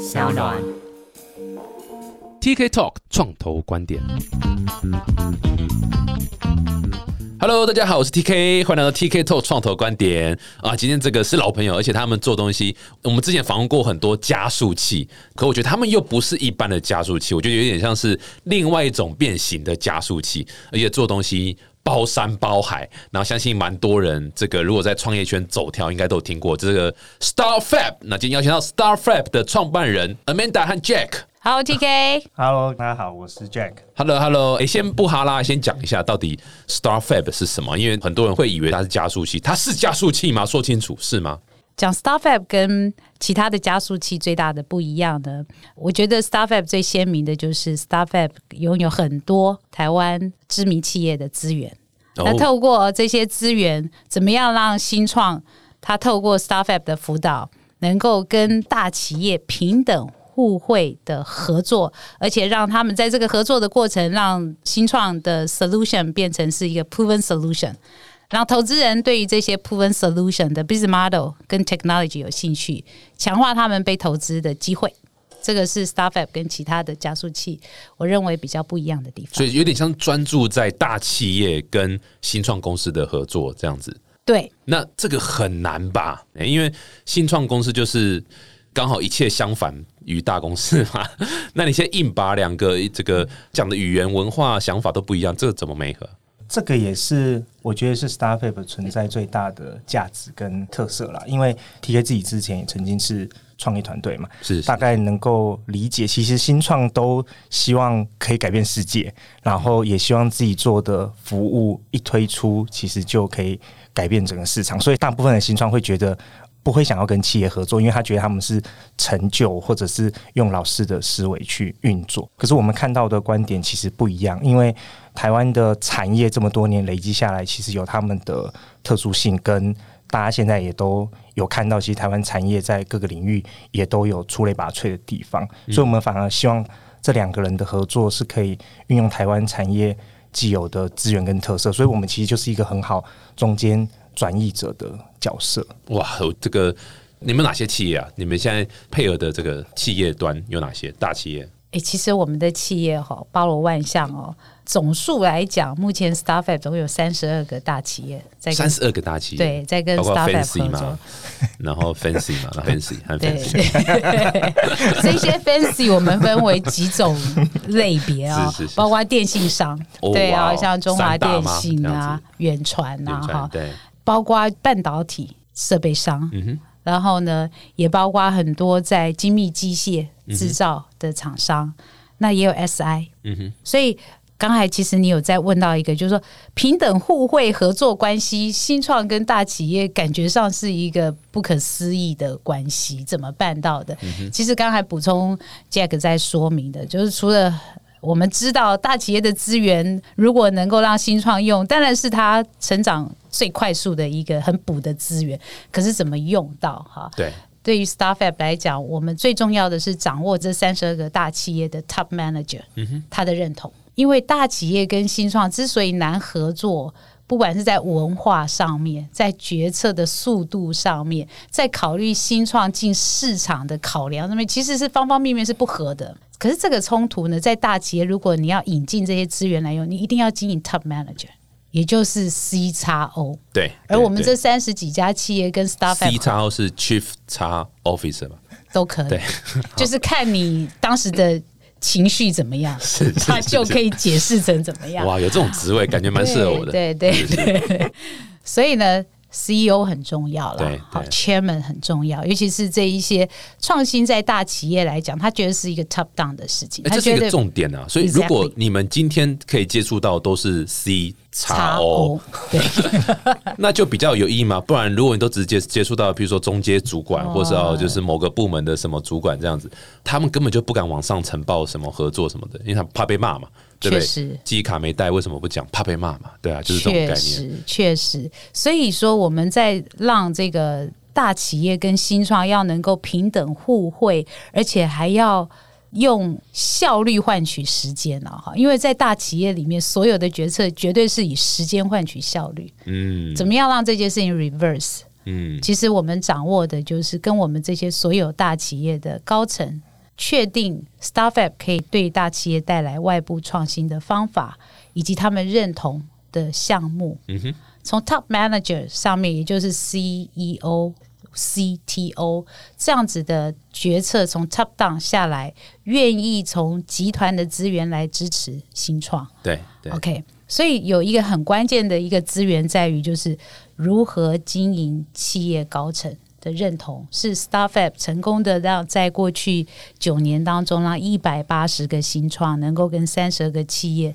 小暖。TK Talk 创投观点。Hello，大家好，我是 TK，欢迎来到 TK Talk 创投观点啊。今天这个是老朋友，而且他们做东西，我们之前访问过很多加速器，可我觉得他们又不是一般的加速器，我觉得有点像是另外一种变形的加速器，而且做东西。包山包海，然后相信蛮多人，这个如果在创业圈走跳，应该都有听过这个 Star Fab。那今天邀请到 Star Fab 的创办人 Amanda 和 Jack。Hello TK，Hello，大家好，我是 Jack。Hello，Hello，哎，先不哈拉，先讲一下到底 Star Fab 是什么？因为很多人会以为它是加速器，它是加速器吗？说清楚是吗？讲 StarFab 跟其他的加速器最大的不一样的，我觉得 StarFab 最鲜明的就是 StarFab 拥有很多台湾知名企业的资源。那透过这些资源，怎么样让新创它透过 StarFab 的辅导，能够跟大企业平等互惠的合作，而且让他们在这个合作的过程，让新创的 solution 变成是一个 proven solution。让投资人对于这些 proven solution 的 business model 跟 technology 有兴趣，强化他们被投资的机会。这个是 StarFab 跟其他的加速器，我认为比较不一样的地方。所以有点像专注在大企业跟新创公司的合作这样子。对，那这个很难吧？因为新创公司就是刚好一切相反于大公司嘛。那你现在硬把两个这个讲的语言、文化、想法都不一样，这个怎么没合？这个也是我觉得是 StarFab 存在最大的价值跟特色啦。因为 TK 自己之前也曾经是创业团队嘛，是大概能够理解，其实新创都希望可以改变世界，然后也希望自己做的服务一推出，其实就可以改变整个市场。所以大部分的新创会觉得。不会想要跟企业合作，因为他觉得他们是成就，或者是用老师的思维去运作。可是我们看到的观点其实不一样，因为台湾的产业这么多年累积下来，其实有他们的特殊性，跟大家现在也都有看到，其实台湾产业在各个领域也都有出类拔萃的地方。所以，我们反而希望这两个人的合作是可以运用台湾产业既有的资源跟特色。所以我们其实就是一个很好中间转译者的角色。哇，这个你们哪些企业啊？你们现在配合的这个企业端有哪些大企业？诶，其实我们的企业哈包罗万象哦。总数来讲，目前 StarFab 总有三十二个大企业在三十二个大企业，对，在跟 StarFab 合作，然后 Fancy 嘛，Fancy 和 Fancy，这些 Fancy 我们分为几种类别啊，包括电信商，对啊，像中华电信啊、远传啊，哈，对，包括半导体设备商，嗯哼，然后呢，也包括很多在精密机械制造的厂商，那也有 SI，嗯哼，所以。刚才其实你有在问到一个，就是说平等互惠合作关系，新创跟大企业感觉上是一个不可思议的关系，怎么办到的？其实刚才补充 Jack 在说明的，就是除了我们知道大企业的资源如果能够让新创用，当然是它成长最快速的一个很补的资源，可是怎么用到哈？对。对于 StarFab 来讲，我们最重要的是掌握这三十二个大企业的 Top Manager，、嗯、他的认同。因为大企业跟新创之所以难合作，不管是在文化上面，在决策的速度上面，在考虑新创进市场的考量上面，其实是方方面面是不合的。可是这个冲突呢，在大企业，如果你要引进这些资源来用，你一定要经营 Top Manager，也就是 C 叉 O。对。而我们这三十几家企业跟 StarFab C 叉 O 是 Chief 叉 Officer 嘛？都可以。就是看你当时的。情绪怎么样，他就可以解释成怎么样。哇，有这种职位，感觉蛮适合我的。对对对对，所以呢，CEO 很重要了，好，Chairman 很重要，尤其是这一些创新在大企业来讲，他觉得是一个 top down 的事情，这是一个重点啊。所以，如果你们今天可以接触到都是 C 叉 O，对，那就比较有意义嘛。不然，如果你都直接接触到，比如说中阶主管，或者哦，就是某个部门的什么主管这样子，他们根本就不敢往上呈报什么合作什么的，因为他怕被骂嘛，对不对？记忆卡没带，为什么不讲？怕被骂嘛，对啊，就是这种概念。确实，确实。所以说，我们在让这个大企业跟新创要能够平等互惠，而且还要。用效率换取时间啊，哈，因为在大企业里面，所有的决策绝对是以时间换取效率。嗯，怎么样让这件事情 reverse？嗯，其实我们掌握的就是跟我们这些所有大企业的高层确定 Startup 可以对大企业带来外部创新的方法，以及他们认同的项目。嗯哼，从 Top Manager 上面，也就是 CEO、CTO 这样子的决策，从 Top Down 下来，愿意从集团的资源来支持新创。对对 OK，所以有一个很关键的一个资源在于，就是如何经营企业高层的认同，是，StarFab 成功的让在过去九年当中，让一百八十个新创能够跟三十二个企业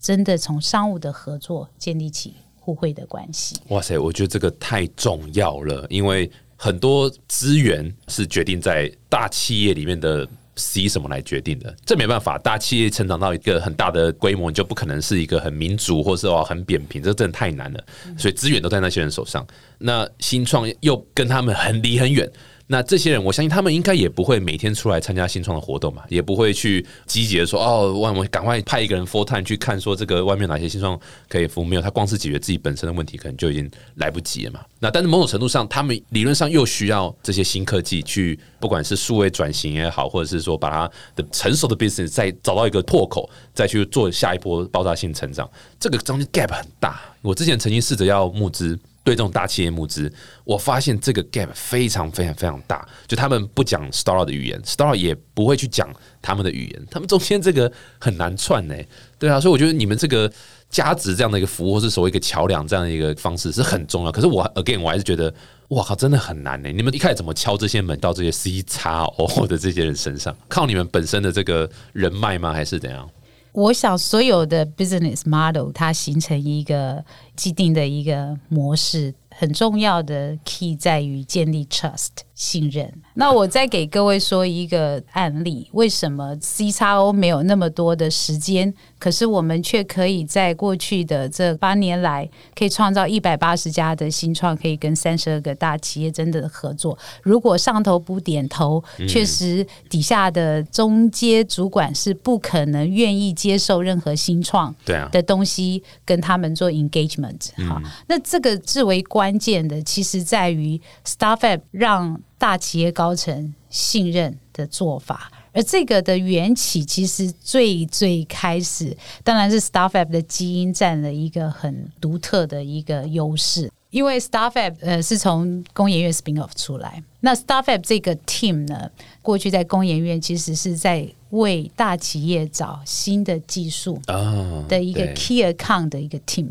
真的从商务的合作建立起互惠的关系。哇塞，我觉得这个太重要了，因为很多资源是决定在大企业里面的 C 什么来决定的，这没办法。大企业成长到一个很大的规模，你就不可能是一个很民主或是哦很扁平，这真的太难了。所以资源都在那些人手上。那新创又跟他们很离很远。那这些人，我相信他们应该也不会每天出来参加新创的活动嘛，也不会去积极的说哦，我们赶快派一个人 full time 去看说这个外面哪些新创可以服务。没有，他光是解决自己本身的问题，可能就已经来不及了嘛。那但是某种程度上，他们理论上又需要这些新科技去，不管是数位转型也好，或者是说把它的成熟的 business 再找到一个破口，再去做下一波爆炸性成长。这个中间 gap 很大。我之前曾经试着要募资。对这种大企业募资，我发现这个 gap 非常非常非常大。就他们不讲 Star 的语言，Star 也不会去讲他们的语言，他们中间这个很难串呢。对啊，所以我觉得你们这个价值这样的一个服务，或是所谓一个桥梁这样的一个方式是很重要。可是我 again 我还是觉得，哇靠，真的很难呢。你们一开始怎么敲这些门到这些 C 叉 O 的这些人身上？靠你们本身的这个人脉吗？还是怎样？我想所有的 business model 它形成一个既定的一个模式，很重要的 key 在于建立 trust 信任。那我再给各位说一个案例，为什么 C 叉 O 没有那么多的时间，可是我们却可以在过去的这八年来，可以创造一百八十家的新创，可以跟三十二个大企业真的合作。如果上头不点头，确实底下的中阶主管是不可能愿意接受任何新创对啊的东西跟他们做 engagement。好，那这个至为关键的，其实在于 startup 让大企业高层信任的做法。而这个的缘起，其实最最开始，当然是 StarFab 的基因占了一个很独特的一个优势。因为 StarFab 呃是从工研院 spin off 出来，那 StarFab 这个 team 呢，过去在工研院其实是在为大企业找新的技术啊的一个 key account 的一个 team，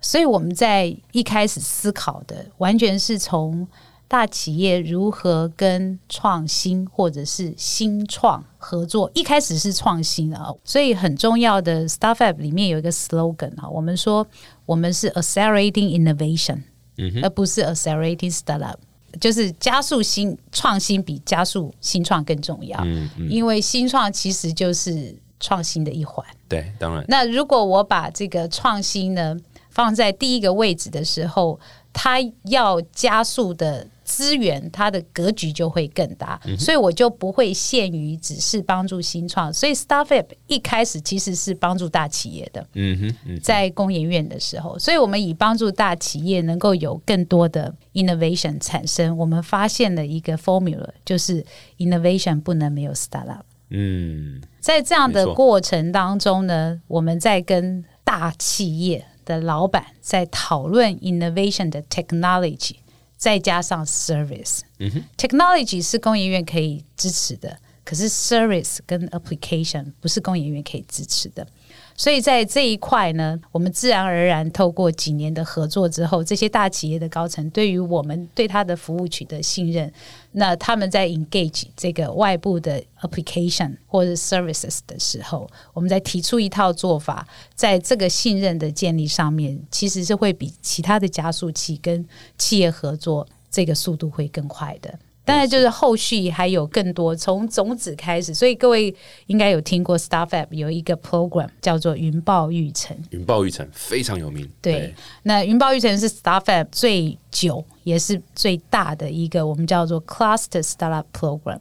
所以我们在一开始思考的，完全是从大企业如何跟创新或者是新创合作。一开始是创新啊，所以很重要的 startup 里面有一个 slogan 啊，我们说我们是 accelerating innovation，而不是 accelerating startup。就是加速新创新比加速新创更重要，因为新创其实就是创新的一环。对，当然那如果我把这个创新呢放在第一个位置的时候，它要加速的资源，它的格局就会更大，所以我就不会限于只是帮助新创。所以 Startup 一开始其实是帮助大企业的，嗯哼嗯在工研院的时候，所以我们以帮助大企业能够有更多的 innovation 产生，我们发现了一个 formula，就是 innovation 不能没有 startup。嗯。在这样的过程当中呢，我们在跟大企业的老板在讨论 innovation 的 technology，再加上 service。technology 是工研院可以支持的，可是 service 跟 application 不是工研院可以支持的。所以在这一块呢，我们自然而然透过几年的合作之后，这些大企业的高层对于我们对他的服务取得信任，那他们在 engage 这个外部的 application 或者 services 的时候，我们在提出一套做法，在这个信任的建立上面，其实是会比其他的加速器跟企业合作这个速度会更快的。当然，就是后续还有更多从种子开始，所以各位应该有听过 s t a r f a p 有一个 program 叫做云豹育成。云豹育成非常有名，对，那云豹育成是 s t a r f a p 最久也是最大的一个我们叫做 Cluster Startup Program，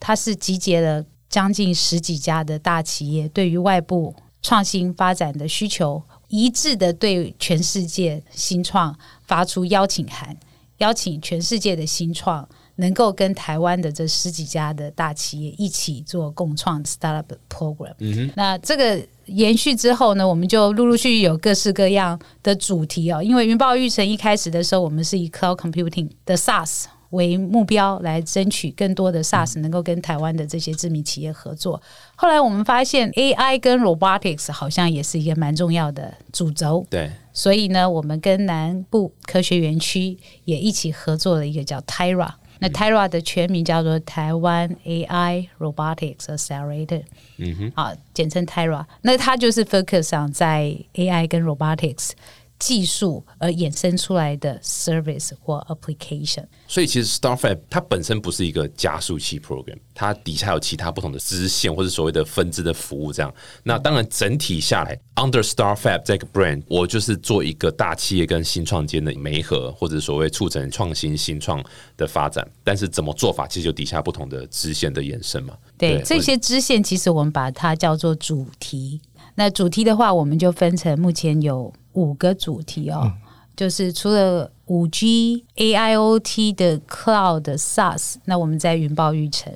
它是集结了将近十几家的大企业，对于外部创新发展的需求，一致的对全世界新创发出邀请函，邀请全世界的新创能够跟台湾的这十几家的大企业一起做共创 startup program。嗯那这个延续之后呢，我们就陆陆续续有各式各样的主题哦。因为云豹育成一开始的时候，我们是以 cloud computing 的 SaaS 为目标来争取更多的 SaaS 能够跟台湾的这些知名企业合作。后来我们发现 AI 跟 robotics 好像也是一个蛮重要的主轴。对，所以呢，我们跟南部科学园区也一起合作了一个叫 Tyra。那 Tyra 的全名叫做台湾 AI Robotics Accelerator，嗯哼，啊，简称 Tyra。那它就是 focus 上在 AI 跟 robotics 技术而衍生出来的 service 或 application。所以其实 StarFab 它本身不是一个加速器 program，它底下有其他不同的支线或者所谓的分支的服务这样。那当然整体下来，under StarFab 这个 brand，我就是做一个大企业跟新创间的媒合，或者所谓促成创新新创的发展。但是怎么做法，其实就底下不同的支线的延伸嘛。对这些支线，其实我们把它叫做主题。那主题的话，我们就分成目前有五个主题哦，就是除了五 G、AIoT 的 Cloud SaaS，那我们在云豹育成；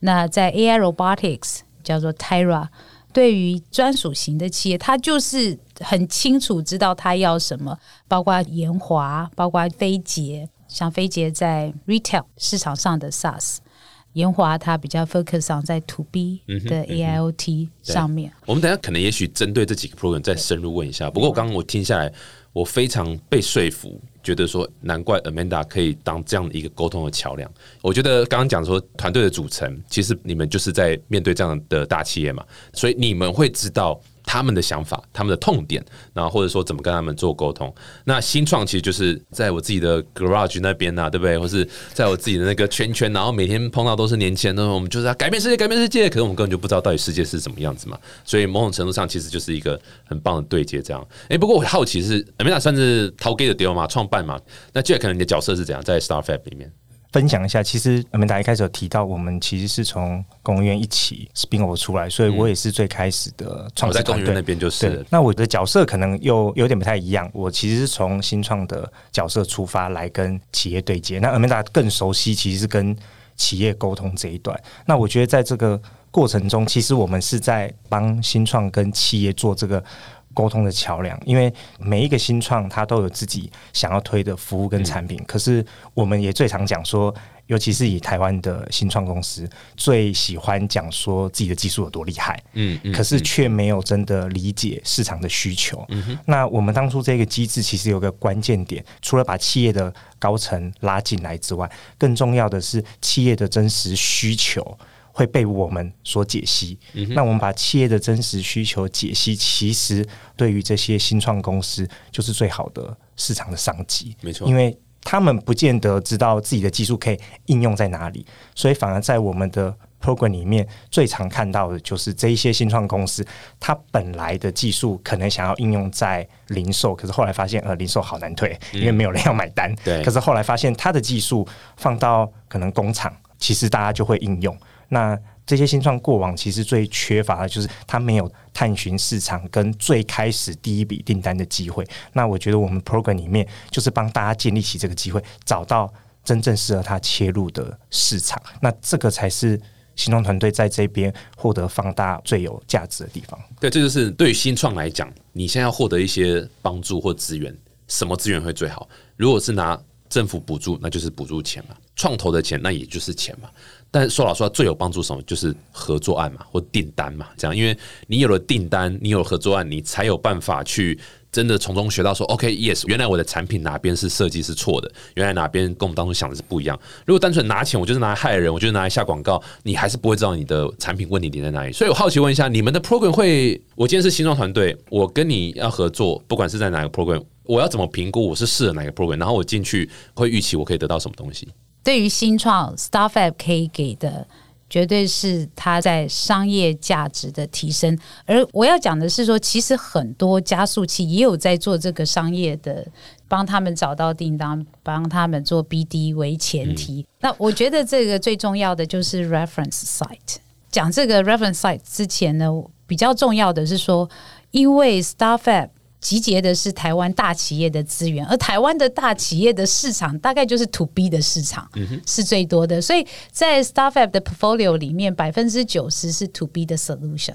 那在 AI Robotics 叫做 Tyra，对于专属型的企业，它就是很清楚知道它要什么，包括研华，包括飞捷，像飞捷在 Retail 市场上的 SaaS。研华它比较 focus 上在 to B 的 AIoT 上面。我们等下可能也许针对这几个 program 再深入问一下。不过刚刚我听下来，我非常被说服，觉得说难怪 Amanda 可以当这样的一个沟通的桥梁。我觉得刚刚讲说团队的组成，其实你们就是在面对这样的大企业嘛，所以你们会知道。他们的想法，他们的痛点，然后或者说怎么跟他们做沟通。那新创其实就是在我自己的 garage 那边呐，对不对？或是在我自己的那个圈圈，然后每天碰到都是年轻人，我们就是要改变世界，改变世界。可是我们根本就不知道到底世界是怎么样子嘛。所以某种程度上，其实就是一个很棒的对接。这样，哎，不过我好奇是 Amanda 算是淘 gay 的 deal 嘛，创办嘛？那 Jack 可能你的角色是怎样在 StarFab 里面？分享一下，其实我们达一开始有提到，我们其实是从工园一起 spin off 出来，所以我也是最开始的创始团队那边就是。那我的角色可能又有点不太一样，我其实是从新创的角色出发来跟企业对接。那 Amanda 更熟悉，其实是跟企业沟通这一段。那我觉得在这个过程中，其实我们是在帮新创跟企业做这个。沟通的桥梁，因为每一个新创它都有自己想要推的服务跟产品，可是我们也最常讲说，尤其是以台湾的新创公司最喜欢讲说自己的技术有多厉害，嗯，可是却没有真的理解市场的需求。那我们当初这个机制其实有个关键点，除了把企业的高层拉进来之外，更重要的是企业的真实需求。会被我们所解析。那我们把企业的真实需求解析，其实对于这些新创公司就是最好的市场的商机。没错，因为他们不见得知道自己的技术可以应用在哪里，所以反而在我们的 program 里面最常看到的就是这一些新创公司，它本来的技术可能想要应用在零售，可是后来发现呃零售好难推，因为没有人要买单。对，可是后来发现它的技术放到可能工厂，其实大家就会应用。那这些新创过往其实最缺乏的就是他没有探寻市场跟最开始第一笔订单的机会。那我觉得我们 program 里面就是帮大家建立起这个机会，找到真正适合他切入的市场。那这个才是新创团队在这边获得放大最有价值的地方。对，这就是对于新创来讲，你现在要获得一些帮助或资源，什么资源会最好？如果是拿政府补助，那就是补助钱嘛；创投的钱，那也就是钱嘛。但说老实话，最有帮助什么？就是合作案嘛，或订单嘛，这样，因为你有了订单，你有合作案，你才有办法去真的从中学到说，OK，Yes，原来我的产品哪边是设计是错的，原来哪边跟我们当初想的是不一样。如果单纯拿钱，我就是拿来害人，我就是拿来下广告，你还是不会知道你的产品问题点在哪里。所以我好奇问一下，你们的 program 会，我今天是新创团队，我跟你要合作，不管是在哪个 program，我要怎么评估我是试了哪个 program，然后我进去会预期我可以得到什么东西？对于新创 Startup 可以给的，绝对是它在商业价值的提升。而我要讲的是说，其实很多加速器也有在做这个商业的，帮他们找到订单，帮他们做 BD 为前提。那我觉得这个最重要的就是 reference site。讲这个 reference site 之前呢，比较重要的是说，因为 Startup 集结的是台湾大企业的资源，而台湾的大企业的市场大概就是 To B 的市场，是最多的。所以在 Startup 的 portfolio 里面，百分之九十是 To B 的 solution。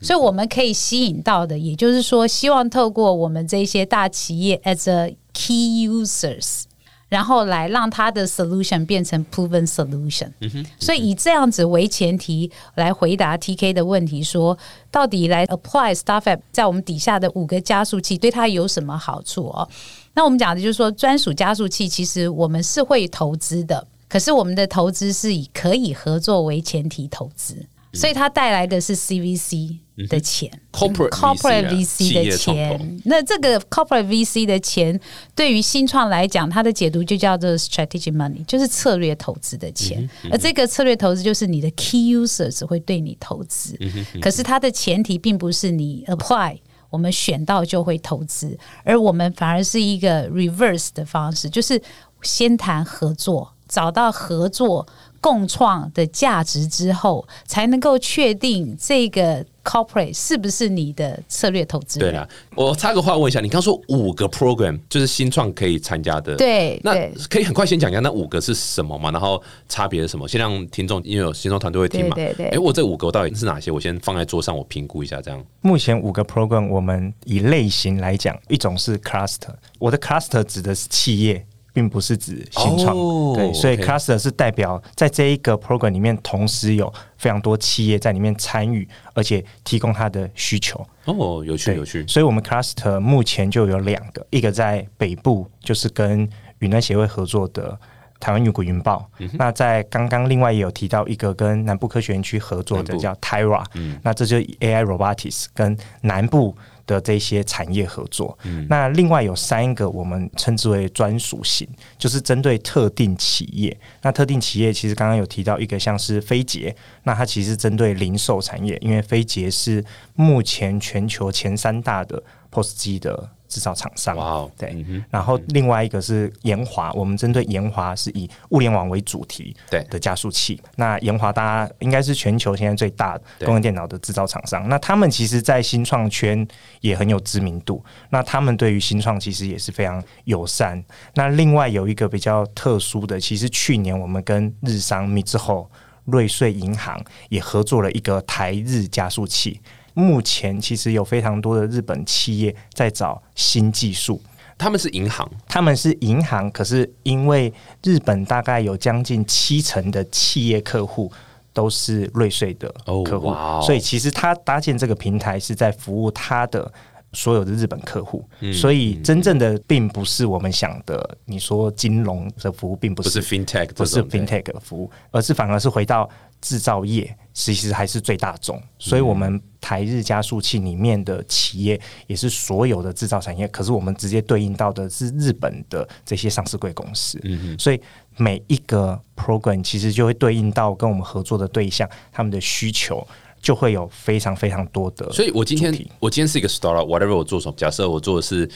所以我们可以吸引到的，也就是说，希望透过我们这些大企业 as a key users。然后来让它的 solution 变成 proven solution，所以以这样子为前提来回答 TK 的问题，说到底来 apply Startup 在我们底下的五个加速器对它有什么好处哦？那我们讲的就是说，专属加速器其实我们是会投资的，可是我们的投资是以可以合作为前提投资。所以它带来的是 CVC 的钱，corporate VC 的钱。那这个 corporate VC 的钱，对于新创来讲，它的解读就叫做 strategic money，就是策略投资的钱。而这个策略投资就是你的 key users 会对你投资，可是它的前提并不是你 apply，我们选到就会投资，而我们反而是一个 reverse 的方式，就是先谈合作，找到合作。共创的价值之后，才能够确定这个 corporate 是不是你的策略投资。对了，我插个话问一下，你刚说五个 program 就是新创可以参加的，对，那可以很快先讲一下那五个是什么嘛？然后差别是什么？先让听众因为有新创团队会听嘛？对对。哎，我这五个到底是哪些？我先放在桌上，我评估一下。这样，目前五个 program 我们以类型来讲，一种是 cluster，我的 cluster 指的是企业。并不是指新创，对，所以 cluster 是代表在这一个 program 里面，同时有非常多企业在里面参与，而且提供它的需求。哦，有趣有趣。所以我们 cluster 目前就有两个，一个在北部，就是跟云南协会合作的台湾云谷云豹。那在刚刚另外也有提到一个跟南部科学园区合作的叫 Tyra，那这就是 AI robotics 跟南部。的这些产业合作，那另外有三个我们称之为专属型，就是针对特定企业。那特定企业其实刚刚有提到一个像是飞捷，那它其实针对零售产业，因为飞捷是目前全球前三大的 POS 机的。制造厂商，对，然后另外一个是研华，我们针对研华是以物联网为主题对的加速器。那研华大家应该是全球现在最大的工业电脑的制造厂商。那他们其实，在新创圈也很有知名度。那他们对于新创其实也是非常友善。那另外有一个比较特殊的，其实去年我们跟日商、米之后、瑞穗银行也合作了一个台日加速器。目前其实有非常多的日本企业在找新技术，他们是银行，他们是银行，可是因为日本大概有将近七成的企业客户都是瑞穗的客户，所以其实他搭建这个平台是在服务他的所有的日本客户，所以真正的并不是我们想的，你说金融的服务并不是 fintech，不是 fintech 的服务，而是反而是回到。制造业其实还是最大众，所以我们台日加速器里面的企业也是所有的制造产业。可是我们直接对应到的是日本的这些上市贵公司，嗯所以每一个 program 其实就会对应到跟我们合作的对象，他们的需求就会有非常非常多的。所以我今天我今天是一个 startup，whatever 我做什么，假设我做的是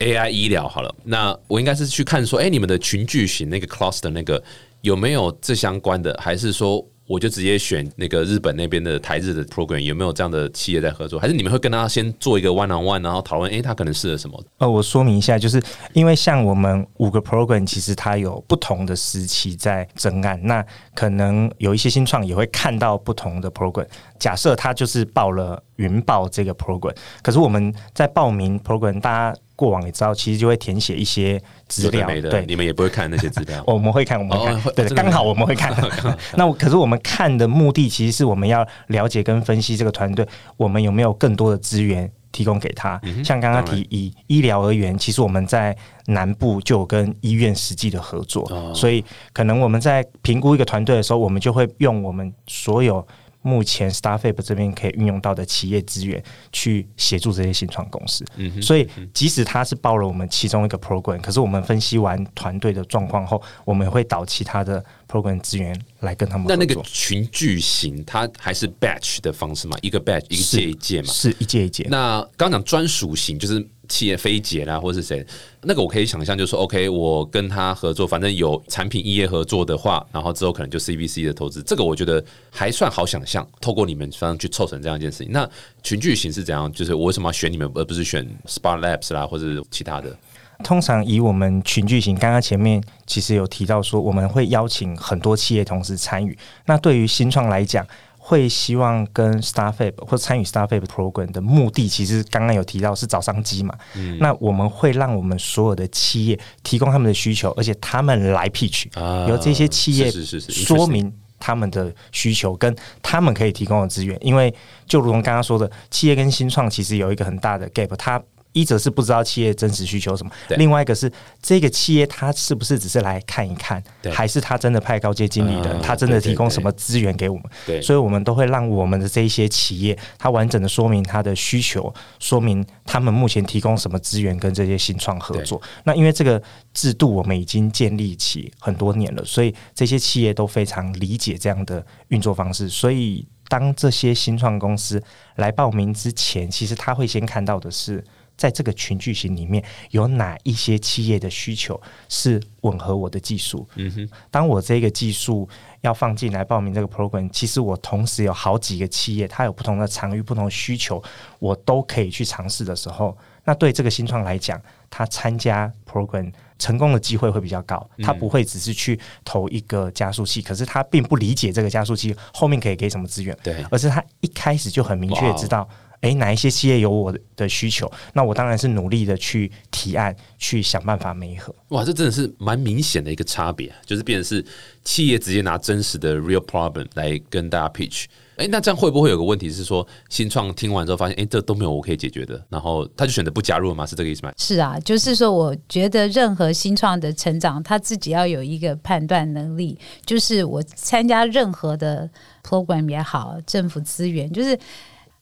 AI 医疗好了，那我应该是去看说，哎，你们的群聚型那个 cluster 那个有没有这相关的，还是说？我就直接选那个日本那边的台日的 program，有没有这样的企业在合作？还是你们会跟他先做一个 one on one，然后讨论，哎，他可能适合什么？呃，我说明一下，就是因为像我们五个 program，其实它有不同的时期在征案，那可能有一些新创也会看到不同的 program。假设他就是报了云报这个 program，可是我们在报名 program，大家。过往也知道，其实就会填写一些资料，对，你们也不会看那些资料，我们会看，我们会看，对，刚好我们会看。那可是我们看的目的，其实是我们要了解跟分析这个团队，我们有没有更多的资源提供给他。像刚刚提以医疗而言，其实我们在南部就有跟医院实际的合作，所以可能我们在评估一个团队的时候，我们就会用我们所有。目前 Starfab 这边可以运用到的企业资源去协助这些新创公司，嗯所以即使他是报了我们其中一个 program，可是我们分析完团队的状况后，我们会导其他的 program 资源来跟他们。那那个群聚型，它还是 batch 的方式嘛？一个 batch 一个届一届嘛？是一届一届。那刚讲专属型，就是企业飞捷啦，或是谁，那个我可以想象，就是说，OK，我跟他合作，反正有产品业合作的话，然后之后可能就 CBC 的投资，这个我觉得还算好想象。透过你们方去凑成这样一件事情，那群聚型是怎样？就是我为什么要选你们，而不是选 Spark Labs 啦，或者其他的？通常以我们群聚型，刚刚前面其实有提到说，我们会邀请很多企业同时参与。那对于新创来讲，会希望跟 Starfab 或参与 Starfab Program 的目的，其实刚刚有提到是找商机嘛。那我们会让我们所有的企业提供他们的需求，而且他们来 pitch，由这些企业说明他们的需求跟他们可以提供的资源。因为就如同刚刚说的，企业跟新创其实有一个很大的 gap，它。一则是不知道企业真实需求什么，另外一个是这个企业他是不是只是来看一看，还是他真的派高阶经理人，他真的提供什么资源给我们？对，所以我们都会让我们的这一些企业，他完整的说明他的需求，说明他们目前提供什么资源跟这些新创合作。那因为这个制度我们已经建立起很多年了，所以这些企业都非常理解这样的运作方式。所以当这些新创公司来报名之前，其实他会先看到的是。在这个群聚型里面，有哪一些企业的需求是吻合我的技术？嗯哼，当我这个技术要放进来报名这个 program，其实我同时有好几个企业，它有不同的场域、不同的需求，我都可以去尝试的时候，那对这个新创来讲，他参加 program 成功的机会会比较高。他不会只是去投一个加速器，可是他并不理解这个加速器后面可以给什么资源，对，而是他一开始就很明确知道。诶，哪一些企业有我的需求？那我当然是努力的去提案，去想办法媒合。哇，这真的是蛮明显的一个差别，就是变成是企业直接拿真实的 real problem 来跟大家 pitch。诶，那这样会不会有个问题是说，新创听完之后发现，诶，这都没有我可以解决的，然后他就选择不加入了吗？是这个意思吗？是啊，就是说，我觉得任何新创的成长，他自己要有一个判断能力，就是我参加任何的 program 也好，政府资源，就是。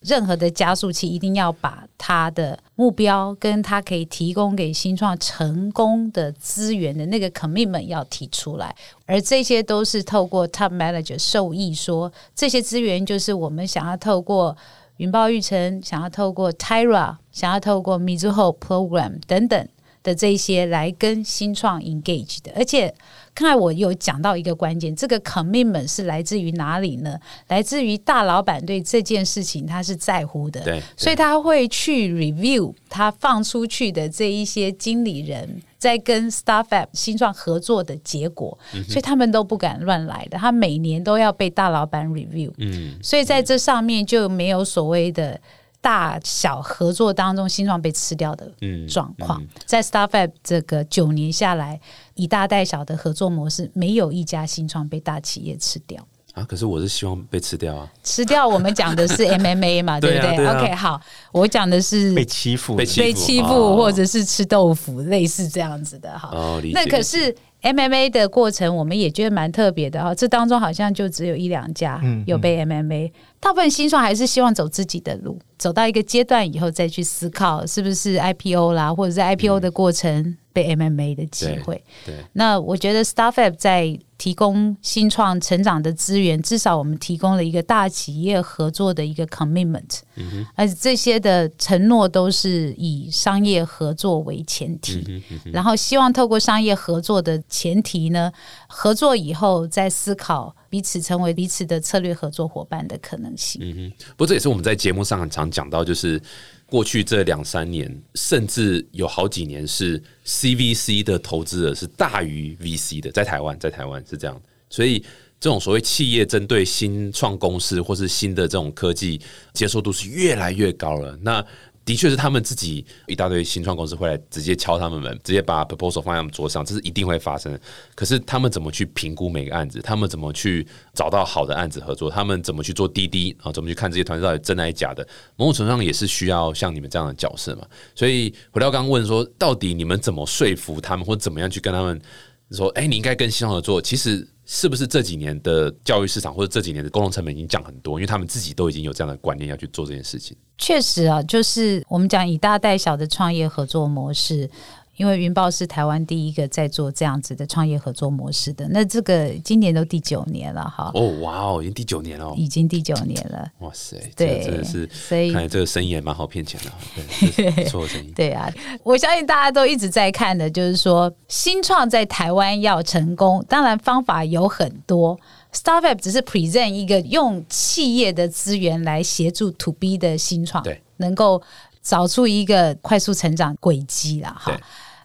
任何的加速器一定要把它的目标跟它可以提供给新创成功的资源的那个 commitment 要提出来，而这些都是透过 top manager 受益，说这些资源就是我们想要透过云豹育成，想要透过 Tyra，想要透过 Mizuho Program 等等的这些来跟新创 engage 的，而且。刚才我有讲到一个关键，这个 commitment 是来自于哪里呢？来自于大老板对这件事情他是在乎的，对，所以他会去 review 他放出去的这一些经理人在跟 StarFab 新创合作的结果，所以他们都不敢乱来的，他每年都要被大老板 review，嗯，所以在这上面就没有所谓的。大小合作当中，新创被吃掉的状况，在 Starfab 这个九年下来，以大带小的合作模式，没有一家新创被大企业吃掉啊！可是我是希望被吃掉啊！吃掉，我们讲的是 MMA 嘛，对不对？OK，好，我讲的是被欺负、被欺负，或者是吃豆腐，类似这样子的哈。哦，那可是 MMA 的过程，我们也觉得蛮特别的哈。这当中好像就只有一两家有被 MMA。大部分新创还是希望走自己的路，走到一个阶段以后再去思考是不是 IPO 啦，或者是 IPO 的过程被 MMA 的机会。对，那我觉得 Starfab 在提供新创成长的资源，至少我们提供了一个大企业合作的一个 commitment，而且这些的承诺都是以商业合作为前提，然后希望透过商业合作的前提呢，合作以后再思考。彼此成为彼此的策略合作伙伴的可能性。嗯哼，不过这也是我们在节目上很常讲到，就是过去这两三年，甚至有好几年是 CVC 的投资者是大于 VC 的，在台湾，在台湾是这样。所以这种所谓企业针对新创公司或是新的这种科技接受度是越来越高了。那的确是他们自己一大堆新创公司会来直接敲他们门，直接把 proposal 放在他们桌上，这是一定会发生。可是他们怎么去评估每个案子？他们怎么去找到好的案子合作？他们怎么去做滴滴啊？怎么去看这些团队到底真还是假的？某种程度上也是需要像你们这样的角色嘛。所以回到刚刚问说，到底你们怎么说服他们，或怎么样去跟他们说？哎，你应该跟新创合作。其实。是不是这几年的教育市场或者这几年的沟通成本已经降很多？因为他们自己都已经有这样的观念要去做这件事情。确实啊，就是我们讲以大带小的创业合作模式，因为云豹是台湾第一个在做这样子的创业合作模式的。那这个今年都第九年了哈，哦，哇哦，已经第九年了哦，已经第九年了。哇塞，这对个真的是，所以看来这个生意也蛮好骗钱的，对，这是不错生意。对啊，我相信大家都一直在看的，就是说新创在台湾要成功，当然方法有很多。Startup 只是 present 一个用企业的资源来协助 To B 的新创，对，能够找出一个快速成长轨迹了，哈对。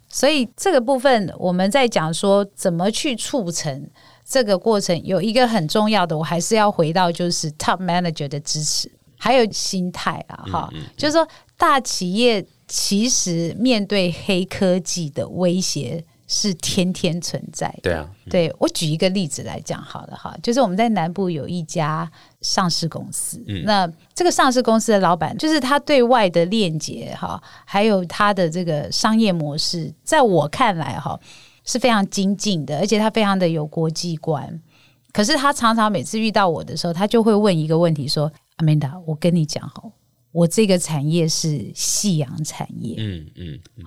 所以这个部分我们在讲说怎么去促成这个过程，有一个很重要的，我还是要回到就是 top manager 的支持，还有心态啊，哈，就是说大企业其实面对黑科技的威胁是天天存在的。对啊，对我举一个例子来讲好了哈，就是我们在南部有一家上市公司，那这个上市公司的老板，就是他对外的链接哈，还有他的这个商业模式，在我看来哈是非常精进的，而且他非常的有国际观。可是他常常每次遇到我的时候，他就会问一个问题说：“Amanda，我跟你讲哈，我这个产业是夕阳产业，嗯嗯，嗯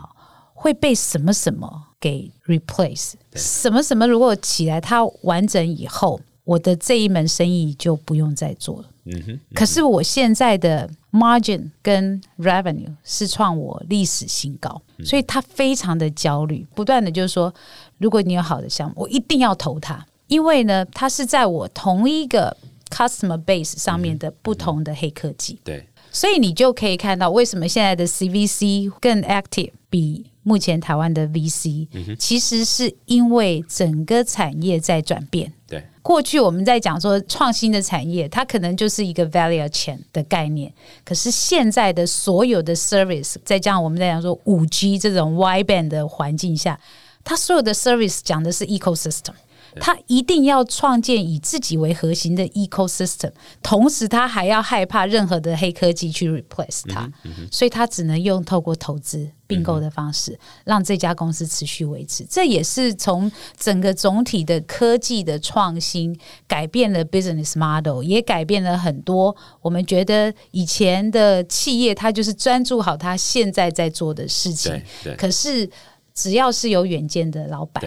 会被什么什么给 replace，什么什么如果起来它完整以后，我的这一门生意就不用再做了。嗯哼，可是我现在的 margin 跟 revenue 是创我历史新高，所以他非常的焦虑，不断的就是说，如果你有好的项目，我一定要投它，因为呢，它是在我同一个 customer base 上面的不同的黑科技。对，所以你就可以看到为什么现在的 CVC 更 active，比目前台湾的 VC，、其实是因为整个产业在转变。对，过去我们在讲说创新的产业，它可能就是一个 value chain 的概念，可是现在的所有的 service，再加上我们在讲说五 G 这种 Y band 的环境下，它所有的 service 讲的是 ecosystem。它一定要创建以自己为核心的 ecosystem，同时他还要害怕任何的黑科技去 replace 它，所以他只能用透过投资并购的方式，让这家公司持续维持。这也是从整个总体的科技的创新改变了 business model，也改变了很多我们觉得以前的企业它就是专注好它现在在做的事情可是只要是有远见的老板。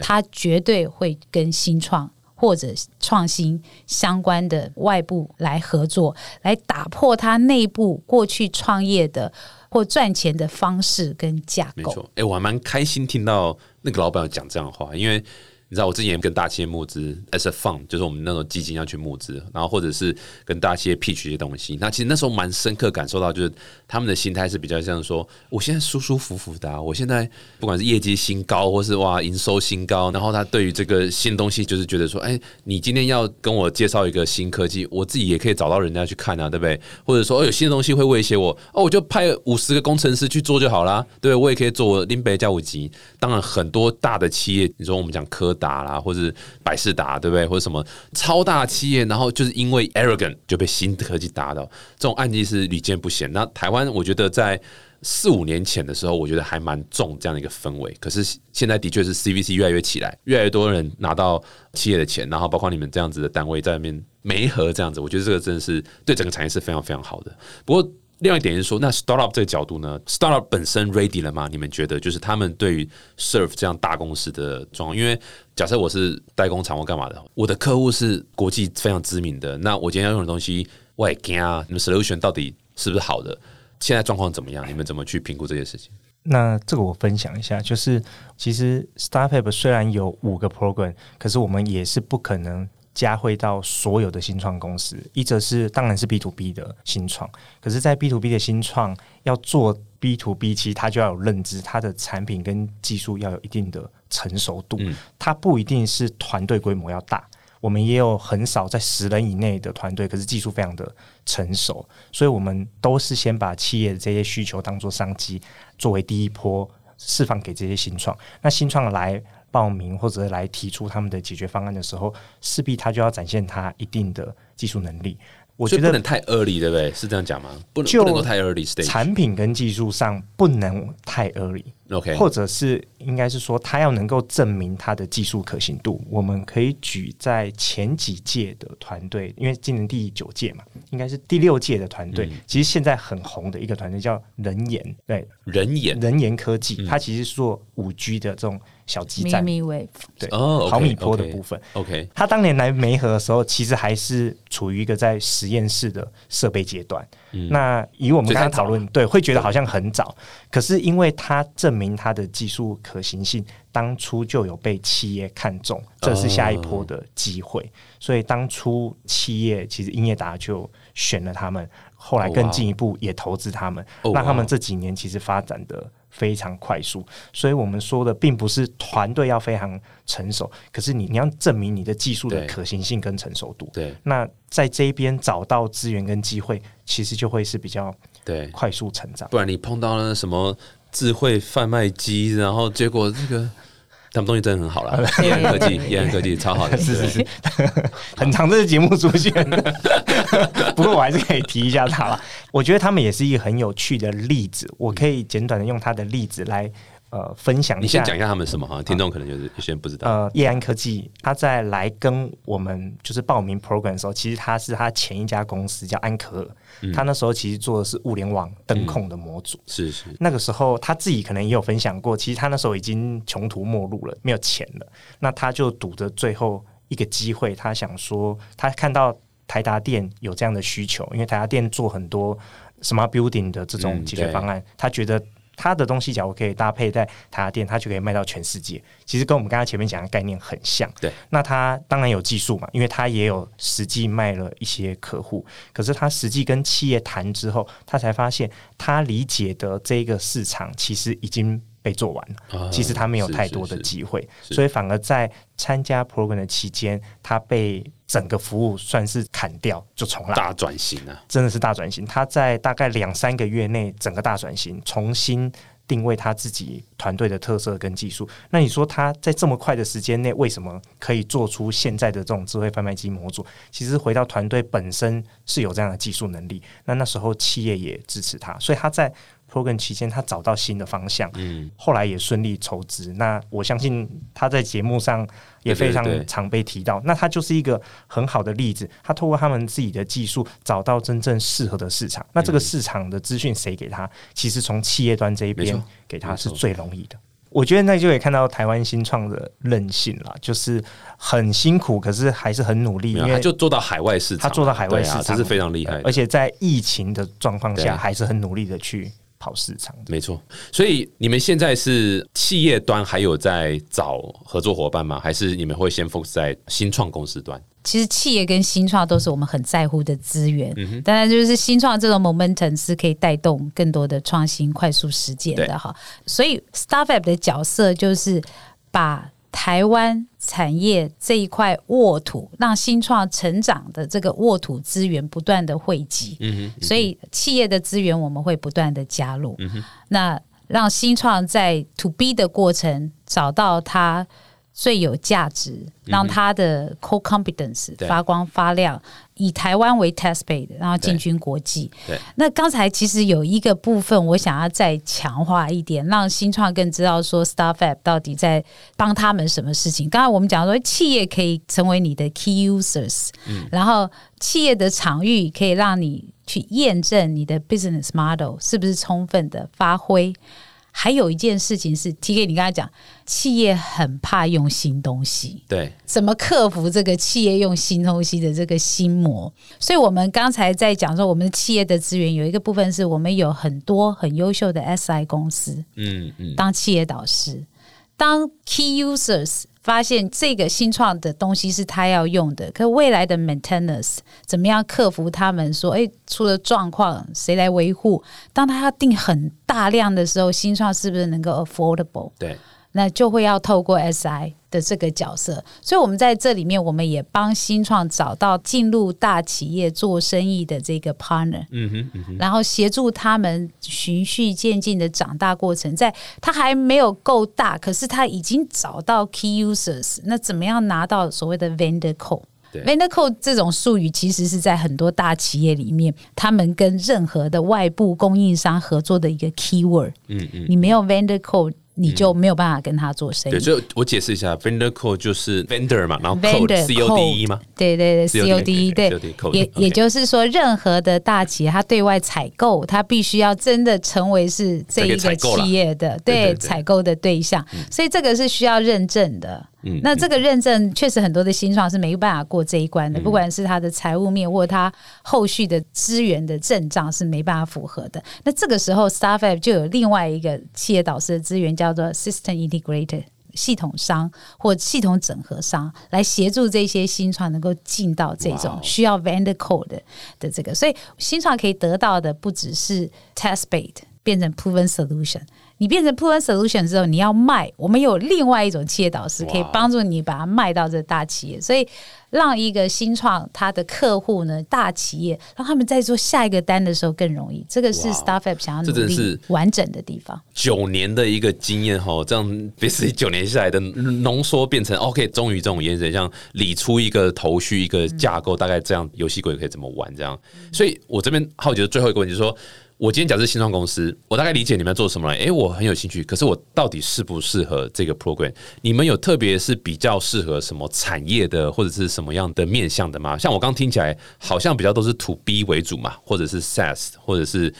他绝对会跟新创或者创新相关的外部来合作，来打破他内部过去创业的或赚钱的方式跟架构。没错。哎，我还蛮开心听到那个老板有讲这样的话，因为。你知道我之前跟大企业募资，as a fund，就是我们那种基金要去募资，然后或者是跟大企业 pitch 一些东西。那其实那时候蛮深刻感受到，就是他们的心态是比较像说，我现在舒舒服服的、我现在不管是业绩新高，或是哇营收新高，然后他对于这个新东西就是觉得说，哎，你今天要跟我介绍一个新科技，我自己也可以找到人家去看啊，对不对？或者说，哦，有新的东西会威胁我，哦，我就派五十个工程师去做就好啦，对我也可以做林北加五级。当然，很多大的企业，你说我们讲柯达啦，或者百事达，对不对？或者什么超大企业，然后就是因为 arrogant 就被新科技打倒，这种案例是屡见不鲜。那台湾，我觉得在四五年前的时候，我觉得还蛮重这样的一个氛围。可是现在的确是 CVC 越来越起来，越来越多人拿到企业的钱，然后包括你们这样子的单位在那边媒合这样子，我觉得这个真的是对整个产业是非常非常好的。不过。另外一点是说，那 startup 这个角度呢，startup 本身 ready 了吗？你们觉得就是他们对于 serve 这样大公司的状况，因为假设我是代工厂或干嘛的，我的客户是国际非常知名的，那我今天要用的东西，我也惊啊，你们 solution 到底是不是好的？现在状况怎么样？你们怎么去评估这些事情？那这个我分享一下，就是其实 Startup 虽然有五个 program，可是我们也是不可能。加惠到所有的新创公司，一则是当然是 B to B 的新创，可是，在 B to B 的新创要做 B to B，其实它就要有认知，它的产品跟技术要有一定的成熟度，它不一定是团队规模要大，我们也有很少在十人以内的团队，可是技术非常的成熟，所以我们都是先把企业的这些需求当做商机，作为第一波释放给这些新创，那新创来。报名或者来提出他们的解决方案的时候，势必他就要展现他一定的技术能力。我觉得不能太 early，对不对？是这样讲吗？不能不能够太 early stage。产品跟技术上不能太 early，OK，或者是应该是说，他要能够证明他的技术可行度。我们可以举在前几届的团队，因为今年第九届嘛，应该是第六届的团队。嗯其实现在很红的一个团队叫人研，对，人眼人研科技，嗯它其实是做五 G 的这种小基站，Mimi Wave，对，哦，OK，毫米波的部分。OK，他当年来梅河的时候，其实还是处于一个在实验室的设备阶段。嗯那以我们刚刚讨论，对，会觉得好像很早，可是因为他证明他的技术可行性，当初就有被企业看中，这是下一波的机会。所以当初企业其实英业达就选了他们，后来更进一步也投资他们，哦让他们这几年其实发展的非常快速。所以我们说的并不是团队要非常成熟，可是你你要证明你的技术的可行性跟成熟度。对那在这一边找到资源跟机会，其实就会是比较对，快速成长。不然你碰到了什么智慧贩卖机，然后结果这个。他们东西真的很好啦，叶安科技，叶安科技超好的，是是是，很长这个节目出现，不过我还是可以提一下他了。我觉得他们也是一个很有趣的例子，我可以简短的用他的例子来呃分享一下。你先讲一下他们什么哈，听众可能就是有些人不知道。呃，叶安科技，他在来跟我们就是报名 program 的时候，其实他是他前一家公司叫安可尔，嗯他那时候其实做的是物联网灯控的模组。是是，那个时候他自己可能也有分享过，其实他那时候已经穷途末路了，没有钱了。那他就赌着最后一个机会，他想说，他看到台达电有这样的需求，因为台达电做很多 smart building 的这种嗯解决方案，他觉得。他的东西，假如可以搭配在台达电，他就可以卖到全世界。其实跟我们刚刚前面讲的概念很像。对，那他当然有技术嘛，因为他也有实际卖了一些客户。可是他实际跟企业谈之后，他才发现他理解的这个市场其实已经被做完了。啊其实他没有太多的是是机会，是所以反而在参加 program 的期间，他被整个服务算是砍掉，就重来，大转型啊，真的是大转型。他在大概两三个月内，整个大转型，重新定位他自己团队的特色跟技术。那你说他在这么快的时间内，为什么可以做出现在的这种智慧贩卖机模组？其实回到团队本身是有这样的技术能力，那那时候企业也支持他，所以他在 program 期间，他找到新的方向，嗯，后来也顺利筹资。那我相信他在节目上也非常常被提到。那他就是一个很好的例子，他透过他们自己的技术找到真正适合的市场。那这个市场的资讯谁给他？其实从企业端这一边给他是最容易的。我觉得那就可以看到台湾新创的韧性了，就是很辛苦，可是还是很努力，因为他就做到海外市场啊，他做到海外市场，是非常厉害的而。且在疫情的状况下，还是很努力的去跑市场。没错，所以你们现在是企业端还有在找合作伙伴吗？还是你们会先 focus 在新创公司端？其实企业跟新创都是我们很在乎的资源，当然就是新创这种 momentum 是可以带动更多的创新、快速实践的哈。所以 Startup 的角色就是把台湾产业这一块沃土，让新创成长的这个沃土资源不断的汇集，嗯哼，所以企业的资源我们会不断的加入，那让新创在 to B 的过程找到它最有价值，让他的 core competence 对发光发亮，以台湾为 test bed，然后进军国际对。那刚才其实有一个部分，我想要再强化一点，让新创更知道说 StarFab 到底在帮他们什么事情。刚才我们讲说，企业可以成为你的 key users，、然后企业的场域可以让你去验证你的 business model 是不是充分的发挥。还有一件事情是，T K，你刚才讲，企业很怕用新东西，对，怎么克服这个企业用新东西的这个心魔？所以，我们刚才在讲说，我们企业的资源有一个部分是我们有很多很优秀的 SI 公司嗯嗯，当企业导师，当 key users 发现这个新创的东西是他要用的，可未来的 maintenance 怎么样克服他们说，哎，出了状况谁来维护？当他要定很大量的时候，新创是不是能够 affordable？对，那就会要透过 SI 的这个角色，所以我们在这里面，我们也帮新创找到进入大企业做生意的这个 partner，嗯哼嗯哼，然后协助他们循序渐进的长大过程，在他还没有够大，可是他已经找到 key users，那怎么样拿到所谓的 vendor code？vendor code 这种术语其实是在很多大企业里面，他们跟任何的外部供应商合作的一个 keyword。嗯嗯。你没有 vendor code，你就没有办法跟他做生意。对，就我解释一下，vendor code 就是 vendor 嘛，然后 code C O D E 吗？对对对 COD，C O D E 对也也就是说，任何的大企业，它对外采购，它必须要真的成为是这一个企业的对采购的对象，所以这个是需要认证的。嗯那这个认证确实很多的新创是没办法过这一关嗯的，不管是它的财务面或它后续的资源的阵仗是没办法符合的。那这个时候 s t a r f a p 就有另外一个企业导师的资源，叫做 System Integrator。系统商或系统整合商来协助这些新创能够进到这种需要 vendor code 的的这个，所以新创可以得到的不只是 test bait 变成 proven solution。你变成 proven solution 之后，你要卖，我们有另外一种企业导师可以帮助你把它卖到这大企业，所以让一个新创它的客户呢，大企业让他们在做下一个单的时候更容易。这个是 Startup 想要努力完整的地方。九年的一个经验哈，这样 basically 九年下来的浓缩变成 OK，终于这种延伸，像理出一个头绪、一个架构，大概这样游戏规则可以怎么玩这样。所以我这边好奇的最后一个问题就是说。我今天假设新创公司，我大概理解你们要做什么了。诶，我很有兴趣，可是我到底适不适合这个 program？你们有特别是比较适合什么产业的，或者是什么样的面向的吗？像我刚听起来，好像比较都是 to B 为主嘛，或者是 SaaS，或者是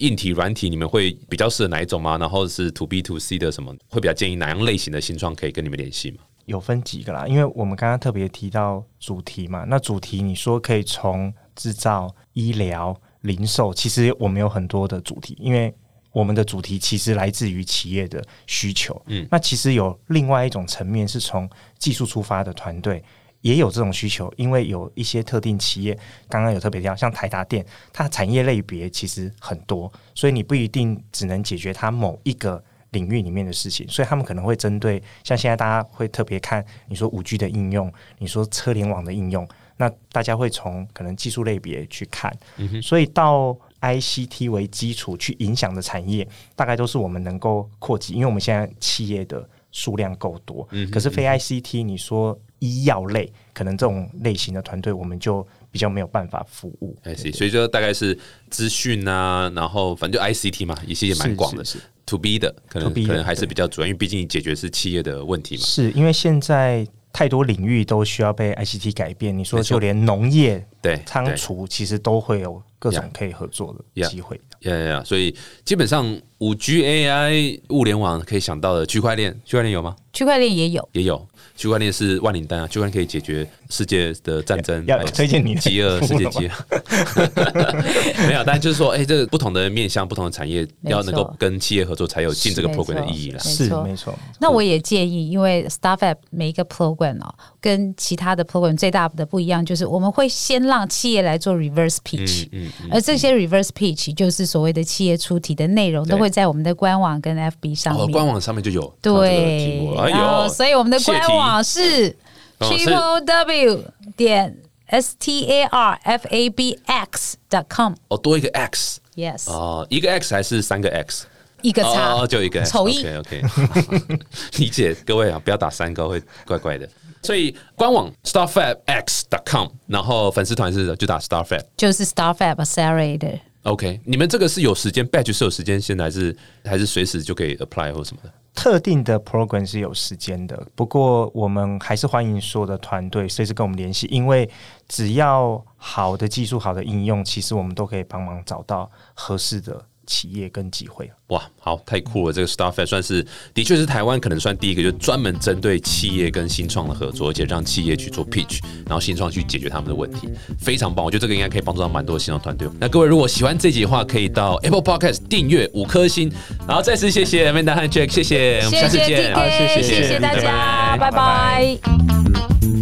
硬体、软体，你们会比较适合哪一种吗？然后是 to B to C 的什么，会比较建议哪样类型的新创可以跟你们联系吗？有分几个啦，因为我们刚刚特别提到主题嘛，那主题你说可以从制造、医疗、零售，其实我们有很多的主题，因为我们的主题其实来自于企业的需求。嗯，那其实有另外一种层面是从技术出发的团队。也有这种需求，因为有一些特定企业，刚刚有特别提到，像台达电，它产业类别其实很多，所以你不一定只能解决它某一个领域里面的事情，所以他们可能会针对像现在大家会特别看你说五 G 的应用，你说车联网的应用，那大家会从可能技术类别去看，所以到 ICT 为基础去影响的产业，大概都是我们能够扩及，因为我们现在企业的数量够多，可是非 ICT 你说医药类，可能这种类型的团队我们就比较没有办法服务。I 所以就大概是资讯啊，然后反正就 ICT 嘛，也是也蛮广的。是是是 To B 的可能 To B 可能还是比较主要，因为毕竟解决是企业的问题嘛。是因为现在太多领域都需要被 ICT 改变，你说就连农业、对，仓储，其实都会有各种可以合作的机会。呀呀呀！所以基本上五 G AI 物联网可以想到的区块链，区块链有吗？区块链也有，也有，区块链是万灵丹啊，区块链可以解决世界的战争，要推荐你的饥饿，世界饥饿。没有，但就是说，哎、这个不同的面向、不同的产业，要能够跟企业合作，才有进这个 program 的意义啦。是没错没错，那我也建议，因为 Startup 每一个 program 哦，跟其他的 program 最大的不一样，就是我们会先让企业来做 reverse pitch，、而这些 reverse pitch 就是所谓的企业出题的内容，都会在我们的官网跟 FB 上哦，官网上面就有对。哎呦，所以我们的官网是哦是 triple w 点 s t a r f a b x dot com。哦，多一个 X Yes，、哦，一个 X 还是三个 X？一个叉，哦，就一个。丑一 OK OK，理解各位啊，不要打三个会怪怪的。所以官网 starfabx.com，然后粉丝团是就打 starfab。就是 Starfab Accelerator。OK，你们这个是有时间 batch 是有时间现在还是还是随时就可以 apply 或什么的？特定的 program 是有时间的，不过我们还是欢迎所有的团队随时跟我们联系，因为只要好的技术、好的应用，其实我们都可以帮忙找到合适的企业跟机会。哇，好，太酷了！这个 Starfab 算是的确是台湾可能算第一个，就专门针对企业跟新创的合作，而且让企业去做 pitch，然后新创去解决他们的问题，非常棒。我觉得这个应该可以帮助到蛮多新创团队。那各位如果喜欢这集的话，可以到 Apple Podcast 订阅五颗星，然后再次谢谢 Amanda 和 Jack，谢谢，我们下次谢谢见，TK，谢谢谢谢大家，拜拜拜拜